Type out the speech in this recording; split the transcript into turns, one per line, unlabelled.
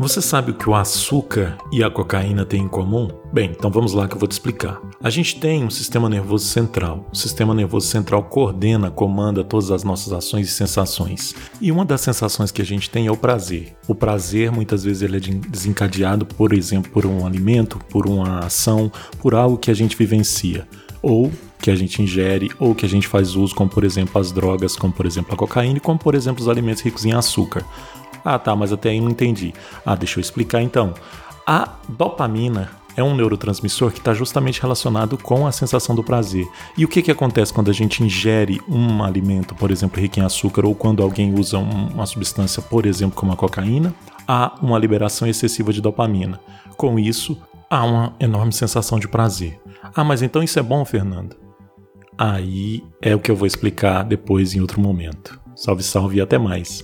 Você sabe o que o açúcar e a cocaína têm em comum? Bem, então vamos lá que eu vou te explicar. A gente tem um sistema nervoso central. O sistema nervoso central coordena, comanda todas as nossas ações e sensações. E uma das sensações que a gente tem é o prazer. O prazer muitas vezes ele é desencadeado, por exemplo, por um alimento, por uma ação, por algo que a gente vivencia ou que a gente ingere ou que a gente faz uso, como por exemplo as drogas, como por exemplo a cocaína, e como por exemplo os alimentos ricos em açúcar. Ah, tá, mas até aí não entendi. Ah, deixa eu explicar então. A dopamina é um neurotransmissor que está justamente relacionado com a sensação do prazer. E o que, que acontece quando a gente ingere um alimento, por exemplo, rico em açúcar, ou quando alguém usa uma substância, por exemplo, como a cocaína? Há uma liberação excessiva de dopamina. Com isso, há uma enorme sensação de prazer. Ah, mas então isso é bom, Fernando? Aí é o que eu vou explicar depois em outro momento. Salve, salve e até mais.